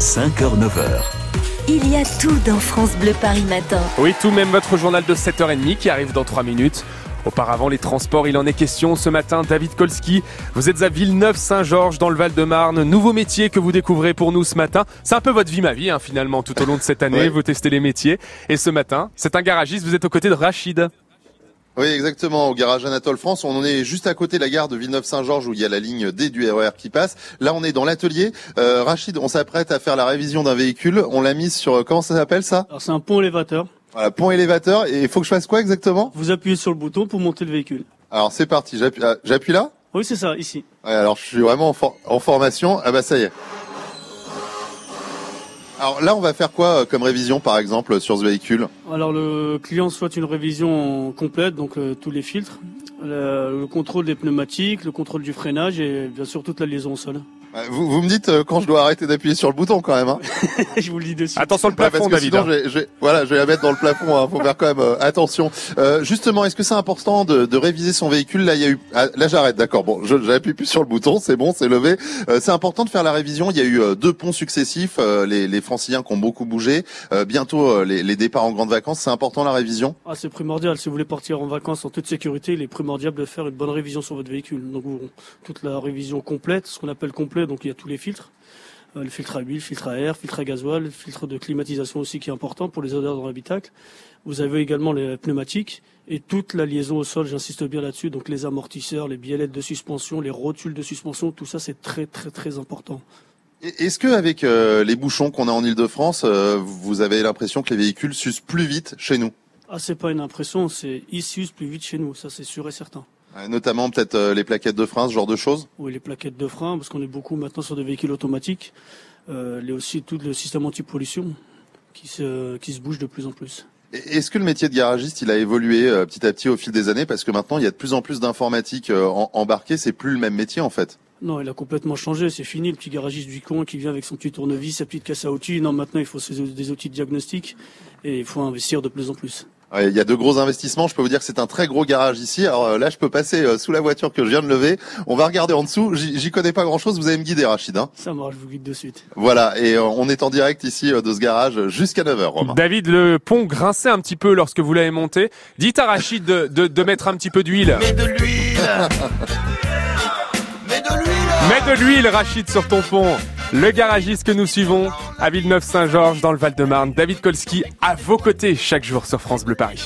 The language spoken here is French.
5h-9h. Il y a tout dans France Bleu Paris Matin. Oui, tout même votre journal de 7h30 qui arrive dans 3 minutes. Auparavant, les transports, il en est question ce matin. David Kolski, vous êtes à Villeneuve-Saint-Georges dans le Val-de-Marne. Nouveau métier que vous découvrez pour nous ce matin. C'est un peu votre vie, ma vie, hein, finalement, tout au long de cette année. Ouais. Vous testez les métiers. Et ce matin, c'est un garagiste. Vous êtes aux côtés de Rachid. Oui, exactement. Au garage Anatole France, on en est juste à côté de la gare de Villeneuve-Saint-Georges où il y a la ligne D du RER qui passe. Là, on est dans l'atelier. Euh, Rachid, on s'apprête à faire la révision d'un véhicule. On l'a mise sur comment ça s'appelle ça? Alors c'est un pont élévateur. Voilà, pont élévateur. Et il faut que je fasse quoi exactement? Vous appuyez sur le bouton pour monter le véhicule. Alors c'est parti. J'appuie, ah, j'appuie là? Oui, c'est ça, ici. Ouais, alors je suis vraiment en, for- en formation. Ah bah ça y est. Alors là, on va faire quoi euh, comme révision, par exemple, sur ce véhicule? Alors le client souhaite une révision complète, donc euh, tous les filtres, le, le contrôle des pneumatiques, le contrôle du freinage et bien sûr toute la liaison au sol. Euh, vous, vous me dites euh, quand je dois arrêter d'appuyer sur le bouton, quand même. Hein Je vous le dis dessus. Attention le Ouais, plafond, que David. sinon, hein. je vais, je vais- voilà, je vais la mettre dans le plafond. Hein, faut faire quand même euh, attention. Euh, justement, est-ce que c'est important de, de réviser son véhicule? Là, il y a eu. ah, là, j'arrête. D'accord. Bon, je j'appuie plus sur le bouton. C'est bon, c'est levé. Euh, c'est important de faire la révision. Il y a eu euh, deux ponts successifs. euh, les, les Franciliens qui ont beaucoup bougé. Euh, bientôt, euh, les, les départs en grandes vacances. C'est important la révision? Ah, c'est primordial. Si vous voulez partir en vacances en toute sécurité, il est primordial de faire une bonne révision sur votre véhicule. Donc vous- toute la révision complète, ce qu'on appelle complet, donc il y a tous les filtres. Euh, le filtre à huile, le filtre à air, filtre à gasoil, le filtre de climatisation aussi qui est important pour les odeurs dans l'habitacle. Vous avez également les pneumatiques et toute la liaison au sol, j'insiste bien là-dessus, donc les amortisseurs, les biellettes de suspension, les rotules de suspension, tout ça c'est très très très important. Est-ce que avec euh, les bouchons qu'on a en Île-de-France, euh, vous avez l'impression que les véhicules s'usent plus vite chez nous? Ah, c'est pas une impression, c'est ils s'usent plus vite chez nous, ça c'est sûr et certain. Notamment peut-être euh, les plaquettes de frein, ce genre de choses. Oui, les plaquettes de frein, parce qu'on est beaucoup maintenant sur des véhicules automatiques. Euh, il y a aussi tout le système anti-pollution qui se, qui se bouge de plus en plus. Est-ce que le métier de garagiste, il a évolué euh, petit à petit au fil des années? Parce que maintenant, il y a de plus en plus d'informatique euh, embarquée. C'est plus le même métier en fait. Non, il a complètement changé, c'est fini, le petit garagiste du coin qui vient avec son petit tournevis, sa petite casse à outils. Non, maintenant, il faut des outils de diagnostic et il faut investir de plus en plus. Il y a de gros investissements. Je peux vous dire que c'est un très gros garage ici. Alors euh, là, je peux passer euh, sous la voiture que je viens de lever. On va regarder en dessous. J'y connais pas grand-chose. Vous allez me guider, Rachid. Hein Ça marche, je vous guide de suite. voilà. Et euh, on est en direct ici de ce garage jusqu'à 9h, Romain. David, le pont grinçait un petit peu lorsque vous l'avez monté. Dites à Rachid de, de, de mettre un petit peu d'huile. Mets de l'huile Mets de l'huile Mets de l'huile, Rachid, sur ton pont. Le garagiste que nous suivons à Villeneuve-Saint-Georges dans le Val-de-Marne. David Kolski à vos côtés chaque jour sur France Bleu Paris.